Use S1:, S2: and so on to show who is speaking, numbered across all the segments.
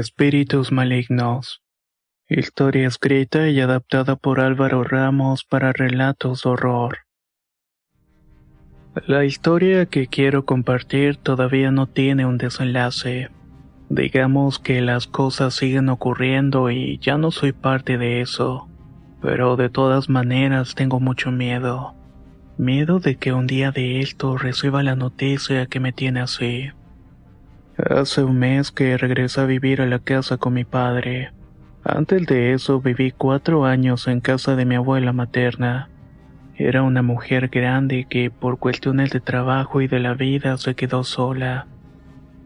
S1: Espíritus malignos. Historia escrita y adaptada por Álvaro Ramos para relatos horror. La historia que quiero compartir todavía no tiene un desenlace. Digamos que las cosas siguen ocurriendo y ya no soy parte de eso. Pero de todas maneras tengo mucho miedo. Miedo de que un día de esto reciba la noticia que me tiene así. Hace un mes que regresé a vivir a la casa con mi padre. Antes de eso viví cuatro años en casa de mi abuela materna. Era una mujer grande que por cuestiones de trabajo y de la vida se quedó sola.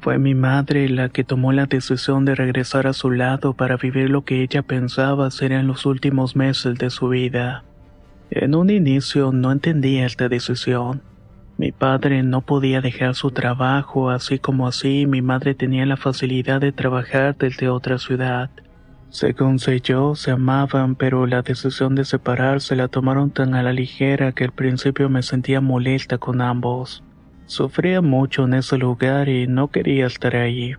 S1: Fue mi madre la que tomó la decisión de regresar a su lado para vivir lo que ella pensaba serían los últimos meses de su vida. En un inicio no entendía esta decisión. Mi padre no podía dejar su trabajo, así como así mi madre tenía la facilidad de trabajar desde otra ciudad. Según sé yo, se amaban, pero la decisión de separarse la tomaron tan a la ligera que al principio me sentía molesta con ambos. Sufría mucho en ese lugar y no quería estar ahí.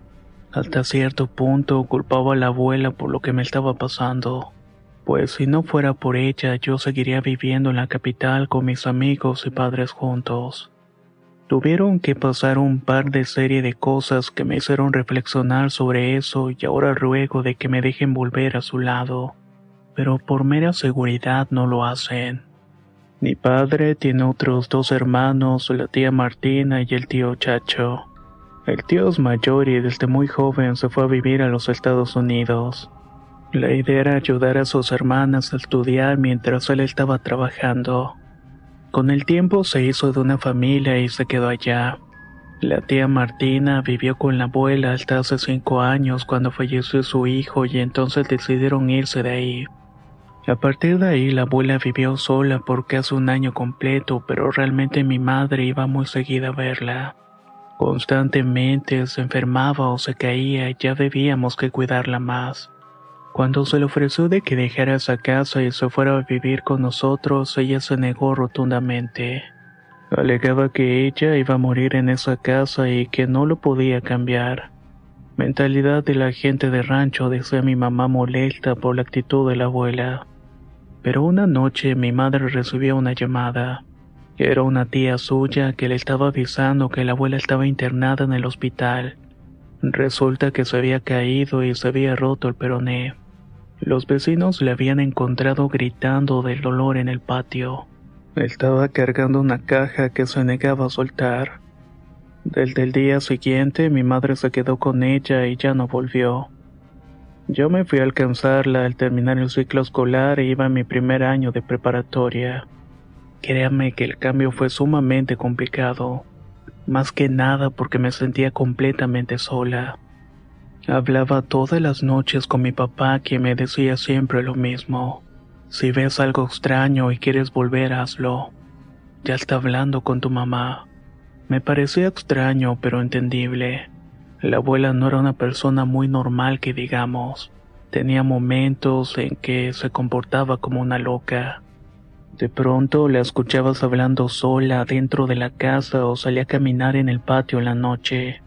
S1: Hasta cierto punto culpaba a la abuela por lo que me estaba pasando. Pues si no fuera por ella, yo seguiría viviendo en la capital con mis amigos y padres juntos. Tuvieron que pasar un par de serie de cosas que me hicieron reflexionar sobre eso y ahora ruego de que me dejen volver a su lado. Pero por mera seguridad no lo hacen. Mi padre tiene otros dos hermanos, la tía Martina y el tío Chacho. El tío es mayor y desde muy joven se fue a vivir a los Estados Unidos. La idea era ayudar a sus hermanas a estudiar mientras él estaba trabajando. Con el tiempo se hizo de una familia y se quedó allá. La tía Martina vivió con la abuela hasta hace cinco años cuando falleció su hijo y entonces decidieron irse de ahí. A partir de ahí la abuela vivió sola por casi un año completo, pero realmente mi madre iba muy seguida a verla. Constantemente se enfermaba o se caía y ya debíamos que cuidarla más. Cuando se le ofreció de que dejara esa casa y se fuera a vivir con nosotros, ella se negó rotundamente. Alegaba que ella iba a morir en esa casa y que no lo podía cambiar. Mentalidad de la gente de rancho, decía mi mamá molesta por la actitud de la abuela. Pero una noche mi madre recibió una llamada. Era una tía suya que le estaba avisando que la abuela estaba internada en el hospital. Resulta que se había caído y se había roto el peroné. Los vecinos le habían encontrado gritando del dolor en el patio. Estaba cargando una caja que se negaba a soltar. Desde el día siguiente mi madre se quedó con ella y ya no volvió. Yo me fui a alcanzarla al terminar el ciclo escolar e iba mi primer año de preparatoria. Créame que el cambio fue sumamente complicado, más que nada porque me sentía completamente sola. Hablaba todas las noches con mi papá quien me decía siempre lo mismo. Si ves algo extraño y quieres volver, hazlo. Ya está hablando con tu mamá. Me parecía extraño pero entendible. La abuela no era una persona muy normal que digamos. Tenía momentos en que se comportaba como una loca. De pronto la escuchabas hablando sola dentro de la casa o salía a caminar en el patio en la noche.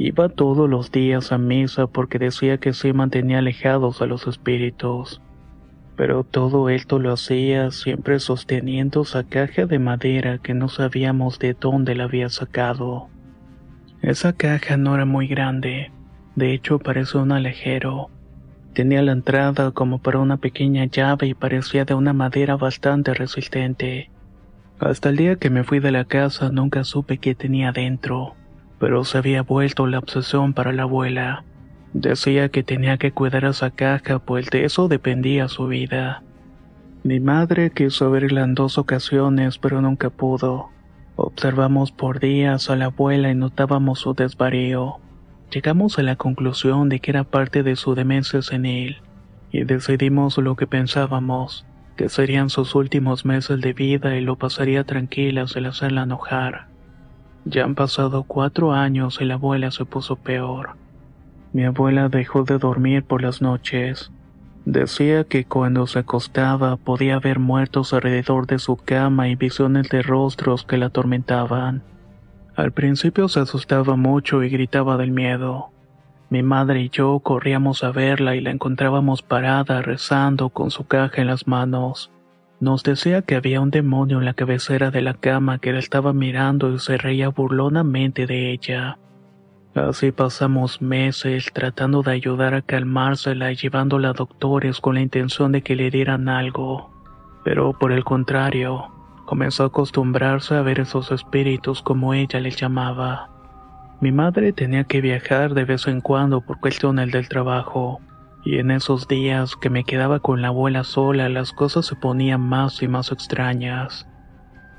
S1: Iba todos los días a misa porque decía que se mantenía alejados a los espíritus. Pero todo esto lo hacía siempre sosteniendo esa caja de madera que no sabíamos de dónde la había sacado. Esa caja no era muy grande, de hecho parecía un alejero. Tenía la entrada como para una pequeña llave y parecía de una madera bastante resistente. Hasta el día que me fui de la casa nunca supe qué tenía dentro pero se había vuelto la obsesión para la abuela. Decía que tenía que cuidar a esa caja, pues de eso dependía su vida. Mi madre quiso verla en dos ocasiones, pero nunca pudo. Observamos por días a la abuela y notábamos su desvarío. Llegamos a la conclusión de que era parte de su demencia senil, y decidimos lo que pensábamos, que serían sus últimos meses de vida y lo pasaría tranquila sin hacerla enojar. Ya han pasado cuatro años y la abuela se puso peor. Mi abuela dejó de dormir por las noches. Decía que cuando se acostaba podía ver muertos alrededor de su cama y visiones de rostros que la atormentaban. Al principio se asustaba mucho y gritaba del miedo. Mi madre y yo corríamos a verla y la encontrábamos parada rezando con su caja en las manos. Nos decía que había un demonio en la cabecera de la cama que la estaba mirando y se reía burlonamente de ella. Así pasamos meses tratando de ayudar a calmársela y llevándola a doctores con la intención de que le dieran algo. Pero por el contrario, comenzó a acostumbrarse a ver esos espíritus como ella les llamaba. Mi madre tenía que viajar de vez en cuando por cuestiones del trabajo, y en esos días que me quedaba con la abuela sola las cosas se ponían más y más extrañas.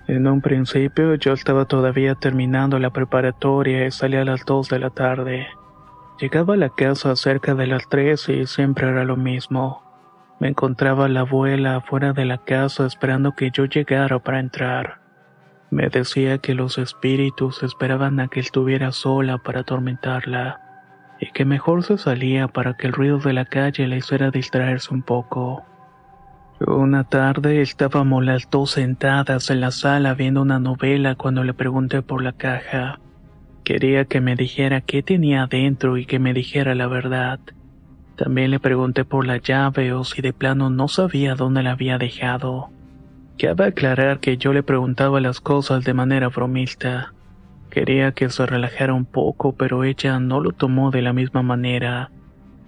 S1: En un principio yo estaba todavía terminando la preparatoria y salía a las 2 de la tarde. Llegaba a la casa cerca de las 3 y siempre era lo mismo. Me encontraba la abuela afuera de la casa esperando que yo llegara para entrar. Me decía que los espíritus esperaban a que estuviera sola para atormentarla y que mejor se salía para que el ruido de la calle le hiciera distraerse un poco. Una tarde estábamos las dos sentadas en la sala viendo una novela cuando le pregunté por la caja. Quería que me dijera qué tenía adentro y que me dijera la verdad. También le pregunté por la llave o si de plano no sabía dónde la había dejado. Cabe aclarar que yo le preguntaba las cosas de manera bromista. Quería que se relajara un poco, pero ella no lo tomó de la misma manera.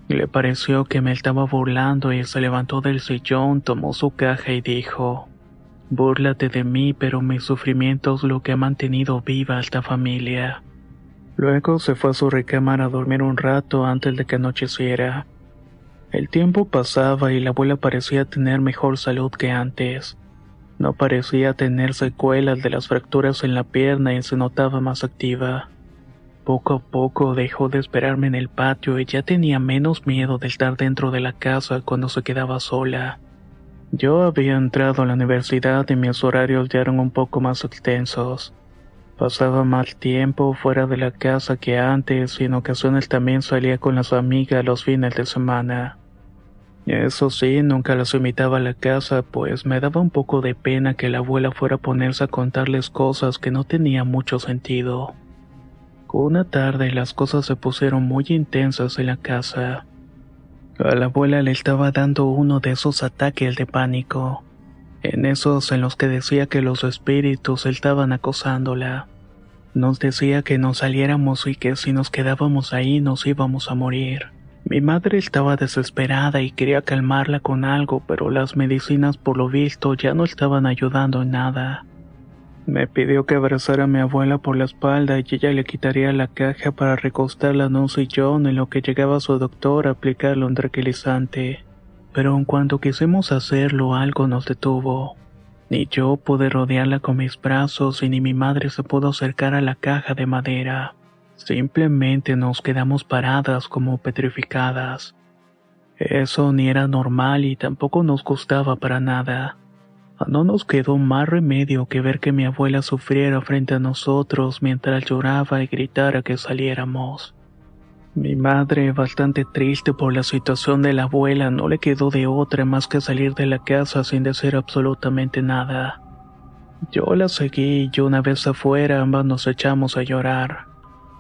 S1: Le pareció que me estaba burlando y se levantó del sillón, tomó su caja y dijo, Búrlate de mí, pero mi sufrimiento es lo que ha mantenido viva esta familia. Luego se fue a su recámara a dormir un rato antes de que anocheciera. El tiempo pasaba y la abuela parecía tener mejor salud que antes. No parecía tener secuelas de las fracturas en la pierna y se notaba más activa. Poco a poco dejó de esperarme en el patio y ya tenía menos miedo de estar dentro de la casa cuando se quedaba sola. Yo había entrado a la universidad y mis horarios ya eran un poco más extensos. Pasaba más tiempo fuera de la casa que antes y en ocasiones también salía con las amigas los fines de semana. Eso sí, nunca las invitaba a la casa, pues me daba un poco de pena que la abuela fuera a ponerse a contarles cosas que no tenían mucho sentido. Una tarde las cosas se pusieron muy intensas en la casa. A la abuela le estaba dando uno de esos ataques de pánico, en esos en los que decía que los espíritus estaban acosándola. Nos decía que nos saliéramos y que si nos quedábamos ahí nos íbamos a morir. Mi madre estaba desesperada y quería calmarla con algo, pero las medicinas por lo visto ya no estaban ayudando en nada. Me pidió que abrazara a mi abuela por la espalda y ella le quitaría la caja para recostarla en un sillón en lo que llegaba su doctor a aplicarle un tranquilizante. Pero en cuanto quisimos hacerlo algo nos detuvo. Ni yo pude rodearla con mis brazos y ni mi madre se pudo acercar a la caja de madera. Simplemente nos quedamos paradas como petrificadas. Eso ni era normal y tampoco nos gustaba para nada. No nos quedó más remedio que ver que mi abuela sufriera frente a nosotros mientras lloraba y gritara que saliéramos. Mi madre, bastante triste por la situación de la abuela, no le quedó de otra más que salir de la casa sin decir absolutamente nada. Yo la seguí y una vez afuera ambas nos echamos a llorar.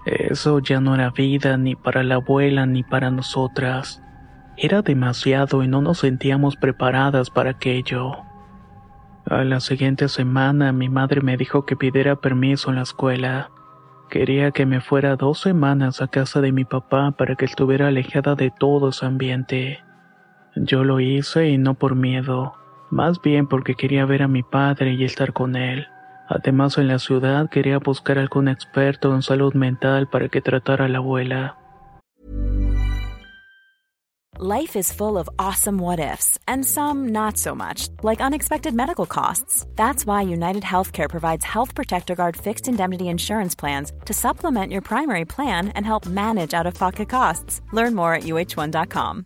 S1: Eso ya no era vida ni para la abuela ni para nosotras. Era demasiado y no nos sentíamos preparadas para aquello. A la siguiente semana mi madre me dijo que pidiera permiso en la escuela. Quería que me fuera dos semanas a casa de mi papá para que estuviera alejada de todo ese ambiente. Yo lo hice y no por miedo, más bien porque quería ver a mi padre y estar con él. Además en la ciudad quería buscar algún experto en salud mental para que tratara a la abuela.
S2: Life is full of awesome what ifs, and some not so much, like unexpected medical costs. That's why United Healthcare provides Health Protector Guard fixed indemnity insurance plans to supplement your primary plan and help manage out of pocket costs. Learn more at uh1.com.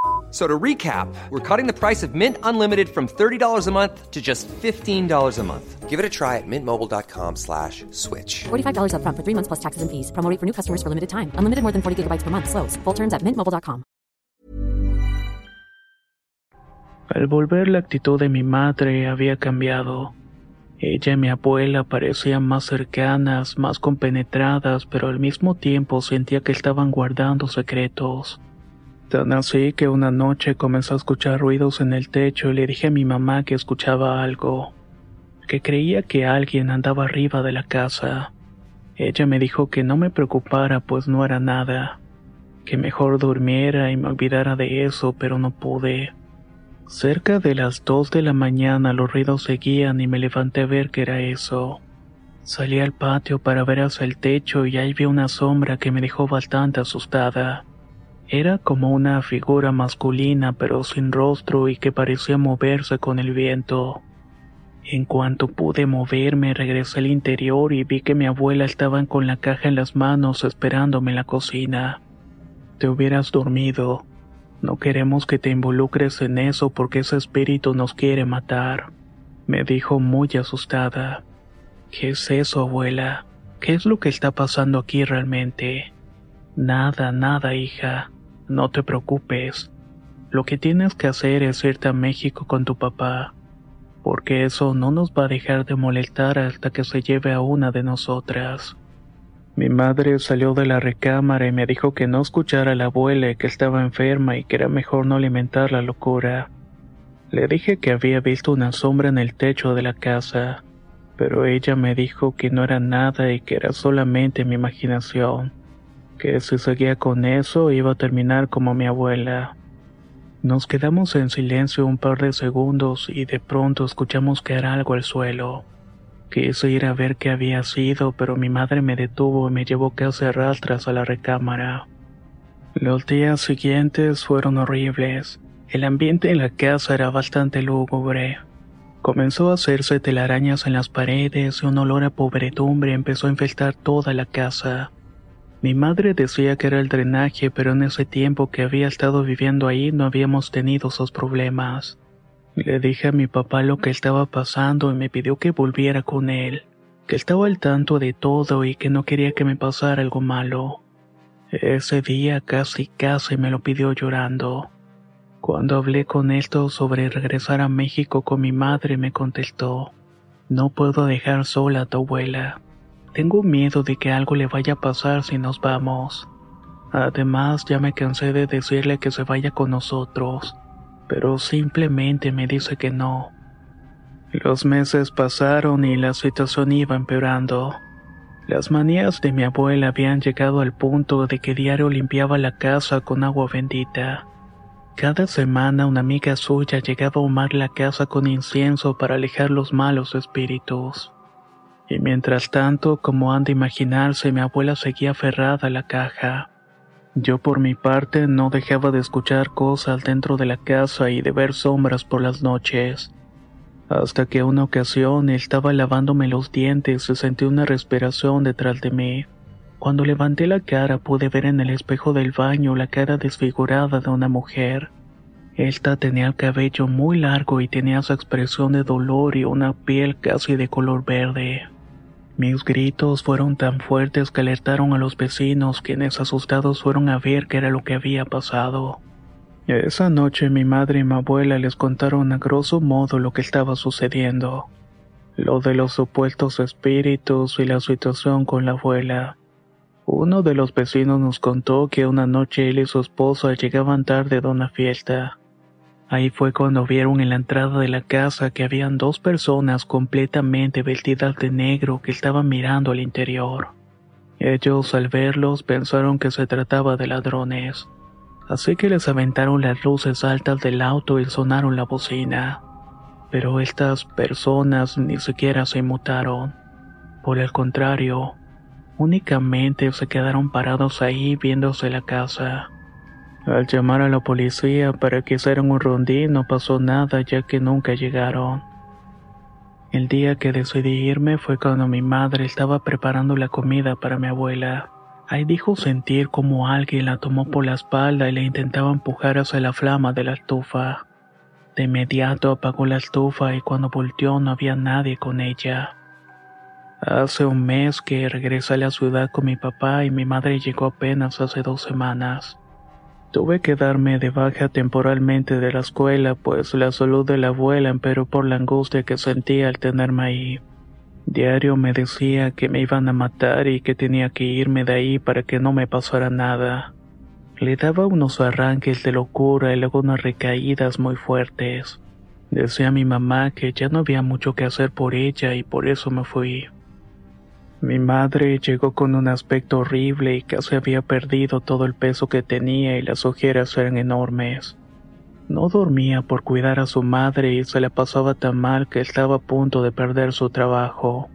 S3: So to recap, we're cutting the price of Mint Unlimited from $30 a month to just $15 a month. Give it a try at mintmobile.com slash switch.
S4: $45 up front for three months plus taxes and fees. Promo for new customers for limited time. Unlimited more than 40 gigabytes per month. Slows. Full terms at mintmobile.com.
S1: Al volver la actitud de mi madre había cambiado. Ella y mi abuela parecían más cercanas, más compenetradas, pero al mismo tiempo sentía que estaban guardando secretos. Tan así que una noche comenzó a escuchar ruidos en el techo y le dije a mi mamá que escuchaba algo, que creía que alguien andaba arriba de la casa. Ella me dijo que no me preocupara pues no era nada, que mejor durmiera y me olvidara de eso, pero no pude. Cerca de las dos de la mañana los ruidos seguían y me levanté a ver qué era eso. Salí al patio para ver hacia el techo y ahí vi una sombra que me dejó bastante asustada. Era como una figura masculina pero sin rostro y que parecía moverse con el viento. En cuanto pude moverme regresé al interior y vi que mi abuela estaba con la caja en las manos esperándome en la cocina. Te hubieras dormido. No queremos que te involucres en eso porque ese espíritu nos quiere matar, me dijo muy asustada. ¿Qué es eso, abuela? ¿Qué es lo que está pasando aquí realmente? Nada, nada, hija. No te preocupes. Lo que tienes que hacer es irte a México con tu papá, porque eso no nos va a dejar de molestar hasta que se lleve a una de nosotras. Mi madre salió de la recámara y me dijo que no escuchara a la abuela que estaba enferma y que era mejor no alimentar la locura. Le dije que había visto una sombra en el techo de la casa, pero ella me dijo que no era nada y que era solamente mi imaginación que si seguía con eso iba a terminar como mi abuela. Nos quedamos en silencio un par de segundos y de pronto escuchamos caer algo al suelo. Quise ir a ver qué había sido, pero mi madre me detuvo y me llevó casi a rastras a la recámara. Los días siguientes fueron horribles. El ambiente en la casa era bastante lúgubre. Comenzó a hacerse telarañas en las paredes y un olor a pobredumbre empezó a infestar toda la casa. Mi madre decía que era el drenaje, pero en ese tiempo que había estado viviendo ahí no habíamos tenido esos problemas. Le dije a mi papá lo que estaba pasando y me pidió que volviera con él, que estaba al tanto de todo y que no quería que me pasara algo malo. Ese día casi casi me lo pidió llorando. Cuando hablé con él sobre regresar a México con mi madre me contestó, no puedo dejar sola a tu abuela. Tengo miedo de que algo le vaya a pasar si nos vamos. Además, ya me cansé de decirle que se vaya con nosotros, pero simplemente me dice que no. Los meses pasaron y la situación iba empeorando. Las manías de mi abuela habían llegado al punto de que diario limpiaba la casa con agua bendita. Cada semana una amiga suya llegaba a ahumar la casa con incienso para alejar los malos espíritus. Y mientras tanto, como han de imaginarse, mi abuela seguía aferrada a la caja. Yo por mi parte no dejaba de escuchar cosas dentro de la casa y de ver sombras por las noches. Hasta que una ocasión estaba lavándome los dientes y sentí una respiración detrás de mí. Cuando levanté la cara pude ver en el espejo del baño la cara desfigurada de una mujer. Esta tenía el cabello muy largo y tenía su expresión de dolor y una piel casi de color verde. Mis gritos fueron tan fuertes que alertaron a los vecinos, quienes asustados fueron a ver qué era lo que había pasado. Esa noche mi madre y mi abuela les contaron a grosso modo lo que estaba sucediendo, lo de los supuestos espíritus y la situación con la abuela. Uno de los vecinos nos contó que una noche él y su esposa llegaban tarde de una fiesta. Ahí fue cuando vieron en la entrada de la casa que habían dos personas completamente vestidas de negro que estaban mirando al interior. Ellos al verlos pensaron que se trataba de ladrones. así que les aventaron las luces altas del auto y sonaron la bocina. Pero estas personas ni siquiera se inmutaron. Por el contrario, únicamente se quedaron parados ahí viéndose la casa. Al llamar a la policía para que hicieran un rondín no pasó nada ya que nunca llegaron. El día que decidí irme fue cuando mi madre estaba preparando la comida para mi abuela. Ahí dijo sentir como alguien la tomó por la espalda y la intentaba empujar hacia la flama de la estufa. De inmediato apagó la estufa y cuando volteó no había nadie con ella. Hace un mes que regresé a la ciudad con mi papá y mi madre llegó apenas hace dos semanas. Tuve que darme de baja temporalmente de la escuela, pues la salud de la abuela empeoró por la angustia que sentía al tenerme ahí. Diario me decía que me iban a matar y que tenía que irme de ahí para que no me pasara nada. Le daba unos arranques de locura y luego unas recaídas muy fuertes. Decía a mi mamá que ya no había mucho que hacer por ella y por eso me fui. Mi madre llegó con un aspecto horrible y casi había perdido todo el peso que tenía y las ojeras eran enormes. No dormía por cuidar a su madre y se le pasaba tan mal que estaba a punto de perder su trabajo.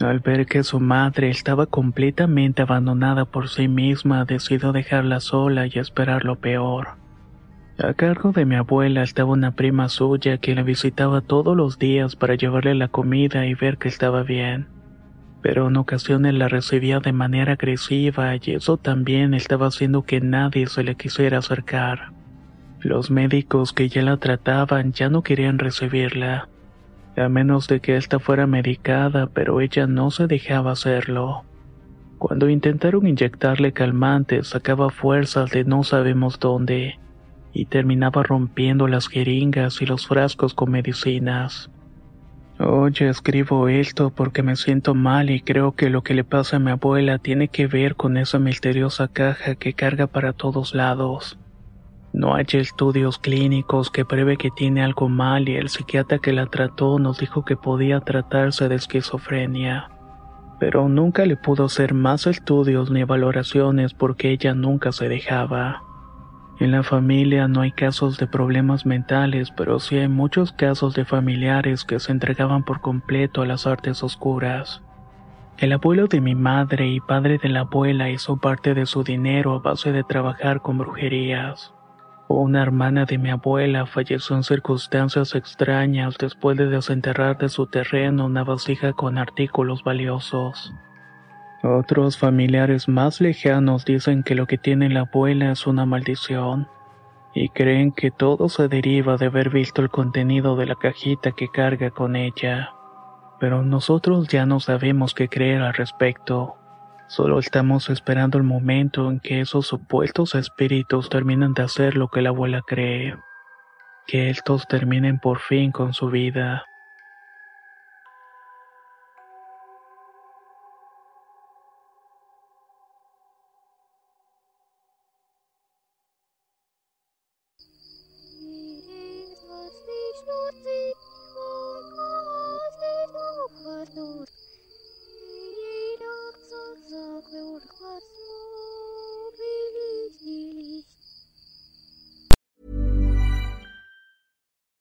S1: Al ver que su madre estaba completamente abandonada por sí misma, decidió dejarla sola y esperar lo peor. A cargo de mi abuela estaba una prima suya que la visitaba todos los días para llevarle la comida y ver que estaba bien pero en ocasiones la recibía de manera agresiva y eso también estaba haciendo que nadie se le quisiera acercar. Los médicos que ya la trataban ya no querían recibirla, a menos de que ésta fuera medicada, pero ella no se dejaba hacerlo. Cuando intentaron inyectarle calmantes, sacaba fuerzas de no sabemos dónde, y terminaba rompiendo las jeringas y los frascos con medicinas. Oye, escribo esto porque me siento mal y creo que lo que le pasa a mi abuela tiene que ver con esa misteriosa caja que carga para todos lados. No hay estudios clínicos que pruebe que tiene algo mal y el psiquiatra que la trató nos dijo que podía tratarse de esquizofrenia. Pero nunca le pudo hacer más estudios ni valoraciones porque ella nunca se dejaba. En la familia no hay casos de problemas mentales, pero sí hay muchos casos de familiares que se entregaban por completo a las artes oscuras. El abuelo de mi madre y padre de la abuela hizo parte de su dinero a base de trabajar con brujerías. Una hermana de mi abuela falleció en circunstancias extrañas después de desenterrar de su terreno una vasija con artículos valiosos. Otros familiares más lejanos dicen que lo que tiene la abuela es una maldición y creen que todo se deriva de haber visto el contenido de la cajita que carga con ella. Pero nosotros ya no sabemos qué creer al respecto. Solo estamos esperando el momento en que esos supuestos espíritus terminen de hacer lo que la abuela cree. Que estos terminen por fin con su vida.